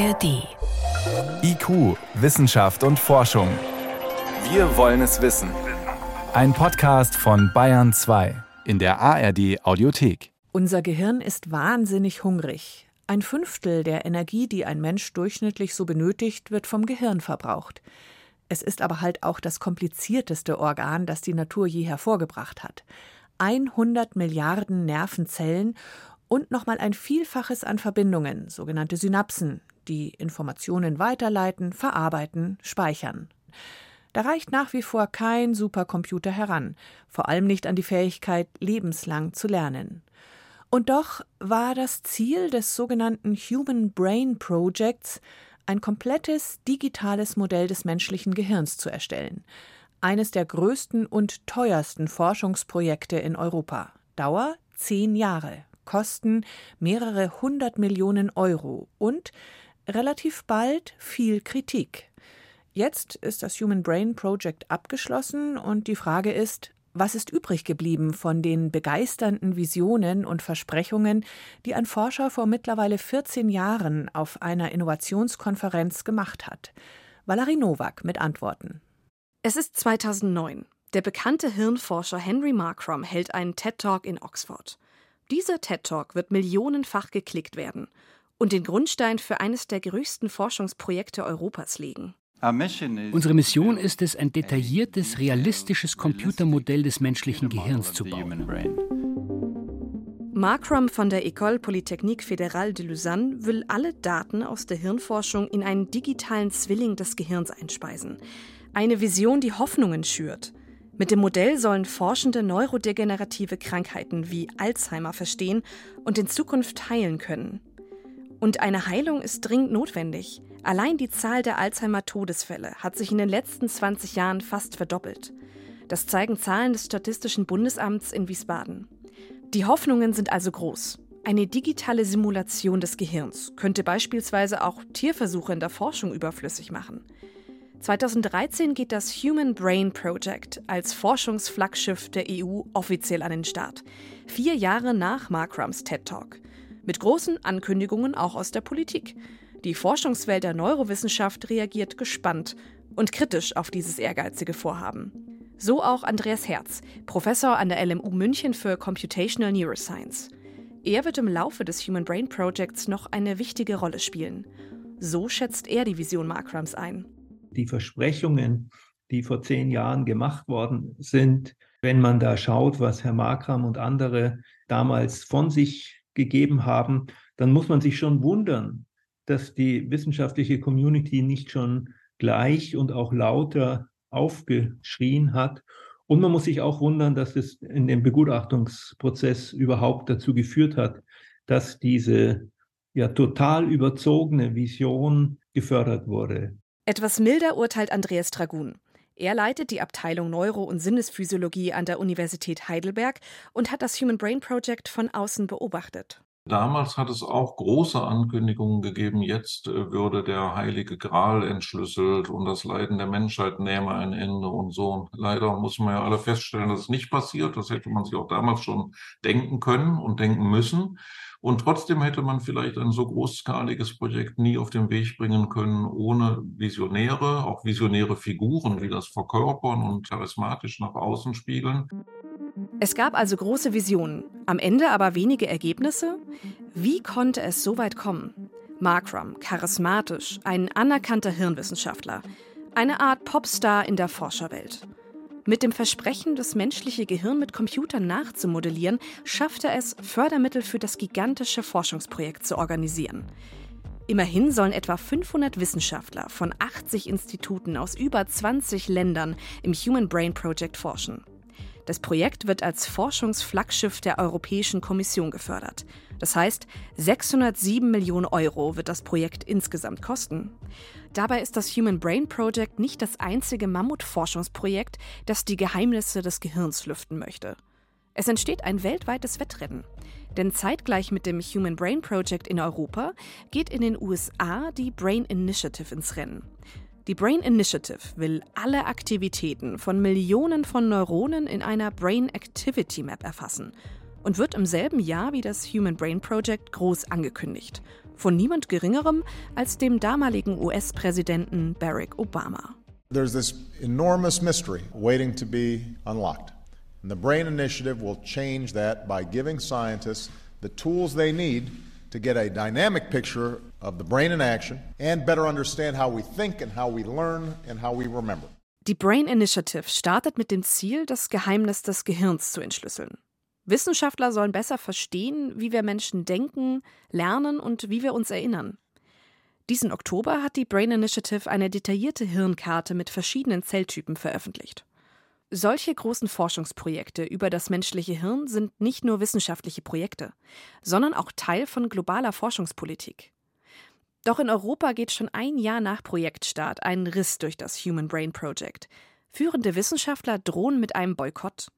ARD. IQ, Wissenschaft und Forschung. Wir wollen es wissen. Ein Podcast von Bayern 2 in der ARD Audiothek. Unser Gehirn ist wahnsinnig hungrig. Ein Fünftel der Energie, die ein Mensch durchschnittlich so benötigt, wird vom Gehirn verbraucht. Es ist aber halt auch das komplizierteste Organ, das die Natur je hervorgebracht hat. 100 Milliarden Nervenzellen und nochmal ein Vielfaches an Verbindungen, sogenannte Synapsen, die Informationen weiterleiten, verarbeiten, speichern. Da reicht nach wie vor kein Supercomputer heran, vor allem nicht an die Fähigkeit, lebenslang zu lernen. Und doch war das Ziel des sogenannten Human Brain Projects, ein komplettes digitales Modell des menschlichen Gehirns zu erstellen. Eines der größten und teuersten Forschungsprojekte in Europa. Dauer zehn Jahre. Kosten mehrere hundert Millionen Euro und relativ bald viel Kritik. Jetzt ist das Human Brain Project abgeschlossen und die Frage ist, was ist übrig geblieben von den begeisternden Visionen und Versprechungen, die ein Forscher vor mittlerweile 14 Jahren auf einer Innovationskonferenz gemacht hat? Valerie Nowak mit Antworten. Es ist 2009. Der bekannte Hirnforscher Henry Markram hält einen TED Talk in Oxford. Dieser TED Talk wird millionenfach geklickt werden und den Grundstein für eines der größten Forschungsprojekte Europas legen. Unsere Mission ist es, ein detailliertes, realistisches Computermodell des menschlichen Gehirns zu bauen. Markram von der École Polytechnique Fédérale de Lausanne will alle Daten aus der Hirnforschung in einen digitalen Zwilling des Gehirns einspeisen. Eine Vision, die Hoffnungen schürt. Mit dem Modell sollen Forschende neurodegenerative Krankheiten wie Alzheimer verstehen und in Zukunft heilen können. Und eine Heilung ist dringend notwendig. Allein die Zahl der Alzheimer-Todesfälle hat sich in den letzten 20 Jahren fast verdoppelt. Das zeigen Zahlen des Statistischen Bundesamts in Wiesbaden. Die Hoffnungen sind also groß. Eine digitale Simulation des Gehirns könnte beispielsweise auch Tierversuche in der Forschung überflüssig machen. 2013 geht das Human Brain Project als Forschungsflaggschiff der EU offiziell an den Start. Vier Jahre nach Markrams TED Talk. Mit großen Ankündigungen auch aus der Politik. Die Forschungswelt der Neurowissenschaft reagiert gespannt und kritisch auf dieses ehrgeizige Vorhaben. So auch Andreas Herz, Professor an der LMU München für Computational Neuroscience. Er wird im Laufe des Human Brain Projects noch eine wichtige Rolle spielen. So schätzt er die Vision Markrams ein die Versprechungen, die vor zehn Jahren gemacht worden sind, wenn man da schaut, was Herr Markram und andere damals von sich gegeben haben, dann muss man sich schon wundern, dass die wissenschaftliche Community nicht schon gleich und auch lauter aufgeschrien hat. Und man muss sich auch wundern, dass es in dem Begutachtungsprozess überhaupt dazu geführt hat, dass diese ja total überzogene Vision gefördert wurde. Etwas milder urteilt Andreas Dragun. Er leitet die Abteilung Neuro- und Sinnesphysiologie an der Universität Heidelberg und hat das Human Brain Project von außen beobachtet. Damals hat es auch große Ankündigungen gegeben, jetzt äh, würde der heilige Gral entschlüsselt und das Leiden der Menschheit nähme ein Ende und so. Leider muss man ja alle feststellen, dass es nicht passiert. Das hätte man sich auch damals schon denken können und denken müssen. Und trotzdem hätte man vielleicht ein so großskaliges Projekt nie auf den Weg bringen können, ohne Visionäre, auch visionäre Figuren, die das verkörpern und charismatisch nach außen spiegeln. Es gab also große Visionen, am Ende aber wenige Ergebnisse. Wie konnte es so weit kommen? Markram, charismatisch, ein anerkannter Hirnwissenschaftler, eine Art Popstar in der Forscherwelt. Mit dem Versprechen, das menschliche Gehirn mit Computern nachzumodellieren, schaffte es, Fördermittel für das gigantische Forschungsprojekt zu organisieren. Immerhin sollen etwa 500 Wissenschaftler von 80 Instituten aus über 20 Ländern im Human Brain Project forschen. Das Projekt wird als Forschungsflaggschiff der Europäischen Kommission gefördert. Das heißt, 607 Millionen Euro wird das Projekt insgesamt kosten. Dabei ist das Human Brain Project nicht das einzige Mammutforschungsprojekt, das die Geheimnisse des Gehirns lüften möchte. Es entsteht ein weltweites Wettrennen. Denn zeitgleich mit dem Human Brain Project in Europa geht in den USA die Brain Initiative ins Rennen. Die Brain Initiative will alle Aktivitäten von Millionen von Neuronen in einer Brain Activity Map erfassen und wird im selben Jahr wie das Human Brain Project groß angekündigt Von niemand Geringerem als dem damaligen US-Präsidenten Barack Obama. There's this enormous mystery waiting to be unlocked. And the BRAIN Initiative will change that by giving scientists the tools they need to get a dynamic picture of the brain in action and better understand how we think and how we learn and how we remember. Die Brain Initiative startet mit dem Ziel, das Geheimnis des Gehirns zu entschlüsseln. Wissenschaftler sollen besser verstehen, wie wir Menschen denken, lernen und wie wir uns erinnern. Diesen Oktober hat die Brain Initiative eine detaillierte Hirnkarte mit verschiedenen Zelltypen veröffentlicht. Solche großen Forschungsprojekte über das menschliche Hirn sind nicht nur wissenschaftliche Projekte, sondern auch Teil von globaler Forschungspolitik. Doch in Europa geht schon ein Jahr nach Projektstart ein Riss durch das Human Brain Project. Führende Wissenschaftler drohen mit einem Boykott.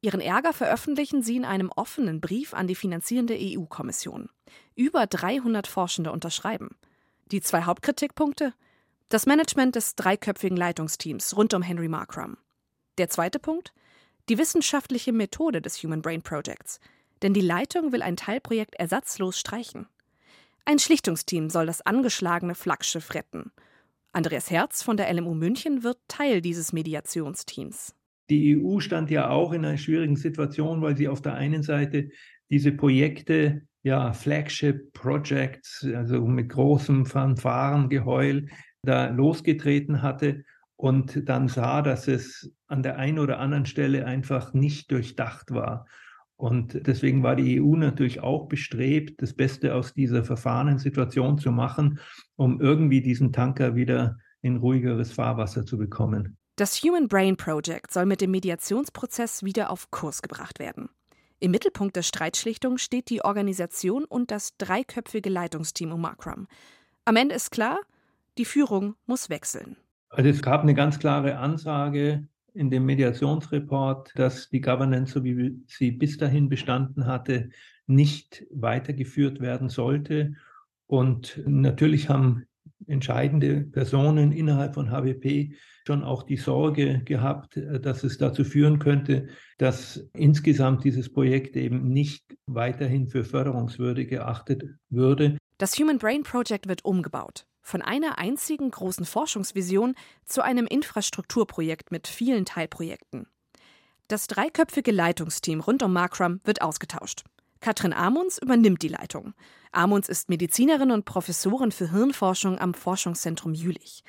Ihren Ärger veröffentlichen sie in einem offenen Brief an die finanzierende EU-Kommission. Über 300 Forschende unterschreiben. Die zwei Hauptkritikpunkte? Das Management des dreiköpfigen Leitungsteams rund um Henry Markram. Der zweite Punkt? Die wissenschaftliche Methode des Human Brain Projects. Denn die Leitung will ein Teilprojekt ersatzlos streichen. Ein Schlichtungsteam soll das angeschlagene Flaggschiff retten. Andreas Herz von der LMU München wird Teil dieses Mediationsteams. Die EU stand ja auch in einer schwierigen Situation, weil sie auf der einen Seite diese Projekte ja, Flagship Projects, also mit großem Fanfarengeheul da losgetreten hatte und dann sah, dass es an der einen oder anderen Stelle einfach nicht durchdacht war. Und deswegen war die EU natürlich auch bestrebt, das Beste aus dieser verfahrenen Situation zu machen, um irgendwie diesen Tanker wieder in ruhigeres Fahrwasser zu bekommen. Das Human Brain Project soll mit dem Mediationsprozess wieder auf Kurs gebracht werden. Im Mittelpunkt der Streitschlichtung steht die Organisation und das dreiköpfige Leitungsteam um Makram. Am Ende ist klar, die Führung muss wechseln. Also es gab eine ganz klare Ansage in dem Mediationsreport, dass die Governance, so wie sie bis dahin bestanden hatte, nicht weitergeführt werden sollte. Und natürlich haben entscheidende Personen innerhalb von HWP schon auch die Sorge gehabt, äh, dass es dazu führen könnte, dass insgesamt dieses Projekt eben nicht weiterhin für förderungswürdig geachtet würde. Das Human Brain Project wird umgebaut. Von einer einzigen großen Forschungsvision zu einem Infrastrukturprojekt mit vielen Teilprojekten. Das dreiköpfige Leitungsteam rund um Markram wird ausgetauscht. Katrin Amunds übernimmt die Leitung. Amunds ist Medizinerin und Professorin für Hirnforschung am Forschungszentrum Jülich.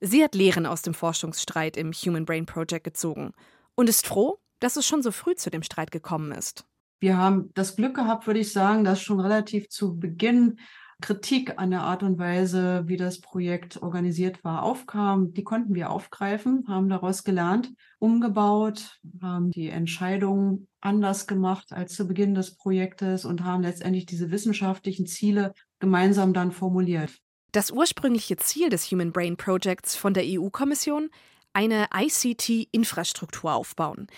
Sie hat Lehren aus dem Forschungsstreit im Human Brain Project gezogen und ist froh, dass es schon so früh zu dem Streit gekommen ist. Wir haben das Glück gehabt, würde ich sagen, dass schon relativ zu Beginn Kritik an der Art und Weise, wie das Projekt organisiert war, aufkam. Die konnten wir aufgreifen, haben daraus gelernt, umgebaut, haben die Entscheidungen anders gemacht als zu Beginn des Projektes und haben letztendlich diese wissenschaftlichen Ziele gemeinsam dann formuliert. Das ursprüngliche Ziel des Human Brain Projects von der EU-Kommission? Eine ICT-Infrastruktur aufbauen.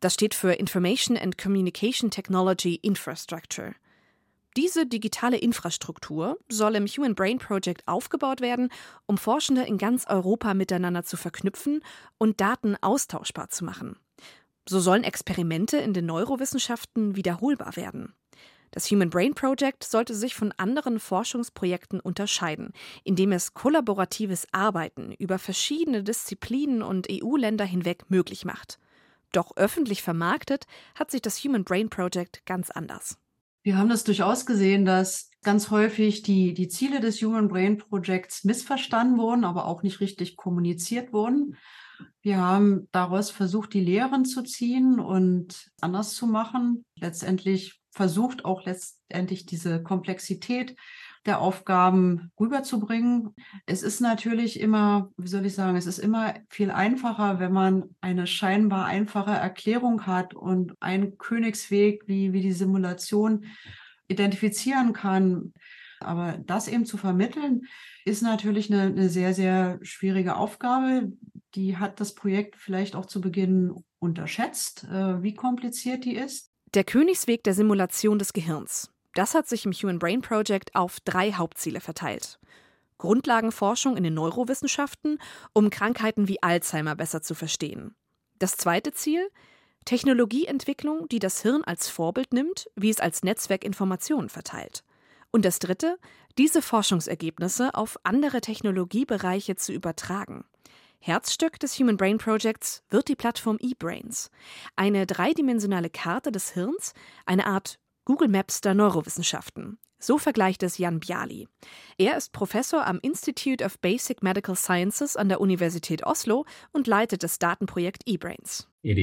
Das steht für Information and Communication Technology Infrastructure. Diese digitale Infrastruktur soll im Human Brain Project aufgebaut werden, um Forschende in ganz Europa miteinander zu verknüpfen und Daten austauschbar zu machen. So sollen Experimente in den Neurowissenschaften wiederholbar werden. Das Human Brain Project sollte sich von anderen Forschungsprojekten unterscheiden, indem es kollaboratives Arbeiten über verschiedene Disziplinen und EU-Länder hinweg möglich macht. Doch öffentlich vermarktet hat sich das Human Brain Project ganz anders. Wir haben das durchaus gesehen, dass ganz häufig die, die Ziele des Human Brain Projects missverstanden wurden, aber auch nicht richtig kommuniziert wurden. Wir haben daraus versucht, die Lehren zu ziehen und anders zu machen. Letztendlich versucht auch letztendlich diese Komplexität der Aufgaben rüberzubringen. Es ist natürlich immer, wie soll ich sagen, es ist immer viel einfacher, wenn man eine scheinbar einfache Erklärung hat und einen Königsweg wie, wie die Simulation identifizieren kann. Aber das eben zu vermitteln, ist natürlich eine, eine sehr, sehr schwierige Aufgabe. Die hat das Projekt vielleicht auch zu Beginn unterschätzt, äh, wie kompliziert die ist. Der Königsweg der Simulation des Gehirns. Das hat sich im Human Brain Project auf drei Hauptziele verteilt. Grundlagenforschung in den Neurowissenschaften, um Krankheiten wie Alzheimer besser zu verstehen. Das zweite Ziel? Technologieentwicklung, die das Hirn als Vorbild nimmt, wie es als Netzwerk Informationen verteilt. Und das Dritte, diese Forschungsergebnisse auf andere Technologiebereiche zu übertragen. Herzstück des Human Brain Projects wird die Plattform eBrains, eine dreidimensionale Karte des Hirns, eine Art Google Maps der Neurowissenschaften. So vergleicht es Jan Bialy. Er ist Professor am Institute of Basic Medical Sciences an der Universität Oslo und leitet das Datenprojekt eBrains. Es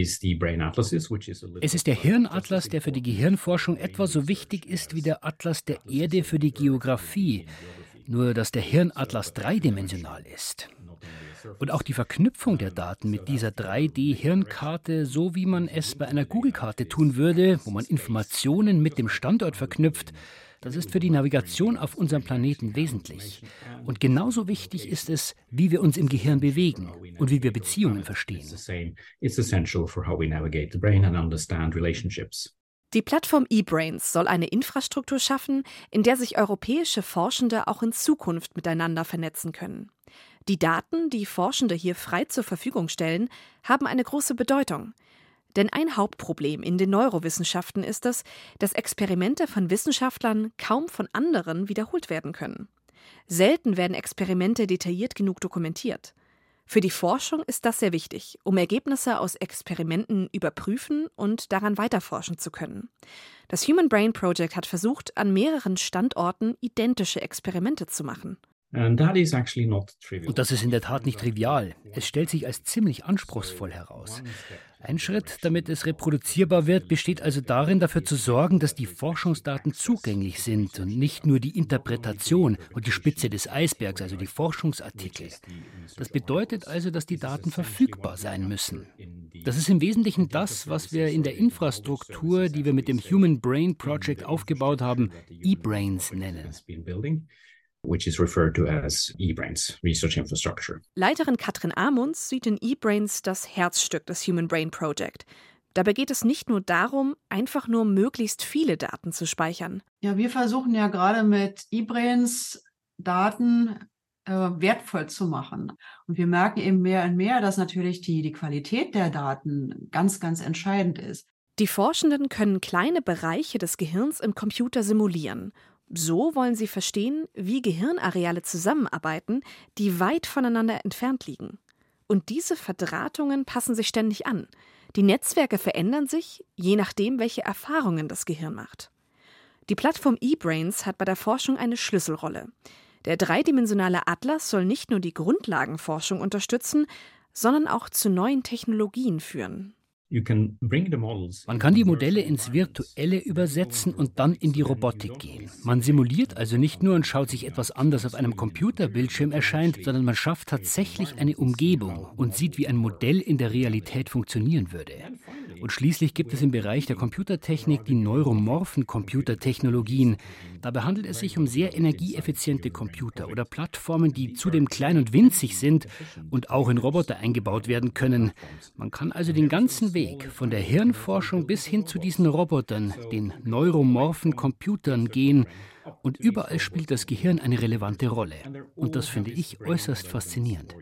ist der Hirnatlas, der für die Gehirnforschung etwa so wichtig ist wie der Atlas der Erde für die Geographie, nur dass der Hirnatlas dreidimensional ist. Und auch die Verknüpfung der Daten mit dieser 3D-Hirnkarte, so wie man es bei einer Google-Karte tun würde, wo man Informationen mit dem Standort verknüpft, das ist für die Navigation auf unserem Planeten wesentlich. Und genauso wichtig ist es, wie wir uns im Gehirn bewegen und wie wir Beziehungen verstehen. Die Plattform eBrains soll eine Infrastruktur schaffen, in der sich europäische Forschende auch in Zukunft miteinander vernetzen können. Die Daten, die Forschende hier frei zur Verfügung stellen, haben eine große Bedeutung. Denn ein Hauptproblem in den Neurowissenschaften ist es, dass Experimente von Wissenschaftlern kaum von anderen wiederholt werden können. Selten werden Experimente detailliert genug dokumentiert. Für die Forschung ist das sehr wichtig, um Ergebnisse aus Experimenten überprüfen und daran weiterforschen zu können. Das Human Brain Project hat versucht, an mehreren Standorten identische Experimente zu machen. Und das ist in der Tat nicht trivial. Es stellt sich als ziemlich anspruchsvoll heraus. Ein Schritt, damit es reproduzierbar wird, besteht also darin, dafür zu sorgen, dass die Forschungsdaten zugänglich sind und nicht nur die Interpretation und die Spitze des Eisbergs, also die Forschungsartikel. Das bedeutet also, dass die Daten verfügbar sein müssen. Das ist im Wesentlichen das, was wir in der Infrastruktur, die wir mit dem Human Brain Project aufgebaut haben, E-Brains nennen which is referred to as eBrains Research Infrastructure. Leiterin Katrin Amunds sieht in eBrains das Herzstück des Human Brain Project. Dabei geht es nicht nur darum, einfach nur möglichst viele Daten zu speichern. Ja, wir versuchen ja gerade mit eBrains Daten äh, wertvoll zu machen. Und wir merken eben mehr und mehr, dass natürlich die, die Qualität der Daten ganz, ganz entscheidend ist. Die Forschenden können kleine Bereiche des Gehirns im Computer simulieren so wollen sie verstehen, wie Gehirnareale zusammenarbeiten, die weit voneinander entfernt liegen. Und diese Verdrahtungen passen sich ständig an. Die Netzwerke verändern sich, je nachdem, welche Erfahrungen das Gehirn macht. Die Plattform eBrains hat bei der Forschung eine Schlüsselrolle. Der dreidimensionale Atlas soll nicht nur die Grundlagenforschung unterstützen, sondern auch zu neuen Technologien führen. Man kann die Modelle ins Virtuelle übersetzen und dann in die Robotik gehen. Man simuliert also nicht nur und schaut sich etwas an, das auf einem Computerbildschirm erscheint, sondern man schafft tatsächlich eine Umgebung und sieht, wie ein Modell in der Realität funktionieren würde. Und schließlich gibt es im Bereich der Computertechnik die neuromorphen Computertechnologien. Dabei handelt es sich um sehr energieeffiziente Computer oder Plattformen, die zudem klein und winzig sind und auch in Roboter eingebaut werden können. Man kann also den ganzen Weg von der Hirnforschung bis hin zu diesen Robotern, den neuromorphen Computern gehen. Und überall spielt das Gehirn eine relevante Rolle. Und das finde ich äußerst faszinierend.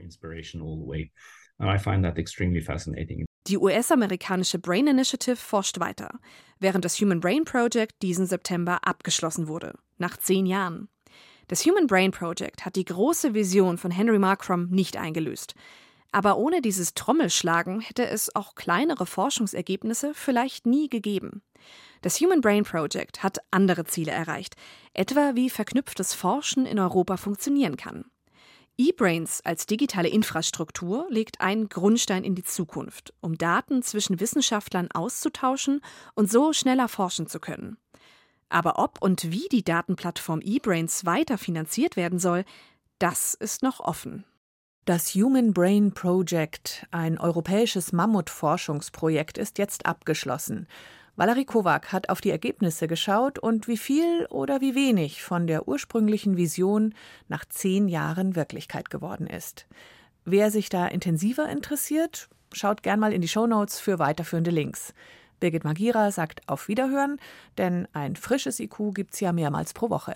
I find that extremely fascinating. Die US-amerikanische Brain Initiative forscht weiter, während das Human Brain Project diesen September abgeschlossen wurde, nach zehn Jahren. Das Human Brain Project hat die große Vision von Henry Markram nicht eingelöst. Aber ohne dieses Trommelschlagen hätte es auch kleinere Forschungsergebnisse vielleicht nie gegeben. Das Human Brain Project hat andere Ziele erreicht, etwa wie verknüpftes Forschen in Europa funktionieren kann. eBrains als digitale Infrastruktur legt einen Grundstein in die Zukunft, um Daten zwischen Wissenschaftlern auszutauschen und so schneller forschen zu können. Aber ob und wie die Datenplattform eBrains weiter finanziert werden soll, das ist noch offen. Das Human Brain Project, ein europäisches Mammutforschungsprojekt, ist jetzt abgeschlossen. Valerie Kowak hat auf die Ergebnisse geschaut und wie viel oder wie wenig von der ursprünglichen Vision nach zehn Jahren Wirklichkeit geworden ist. Wer sich da intensiver interessiert, schaut gern mal in die Shownotes für weiterführende Links. Birgit Magira sagt auf Wiederhören, denn ein frisches IQ gibt's ja mehrmals pro Woche.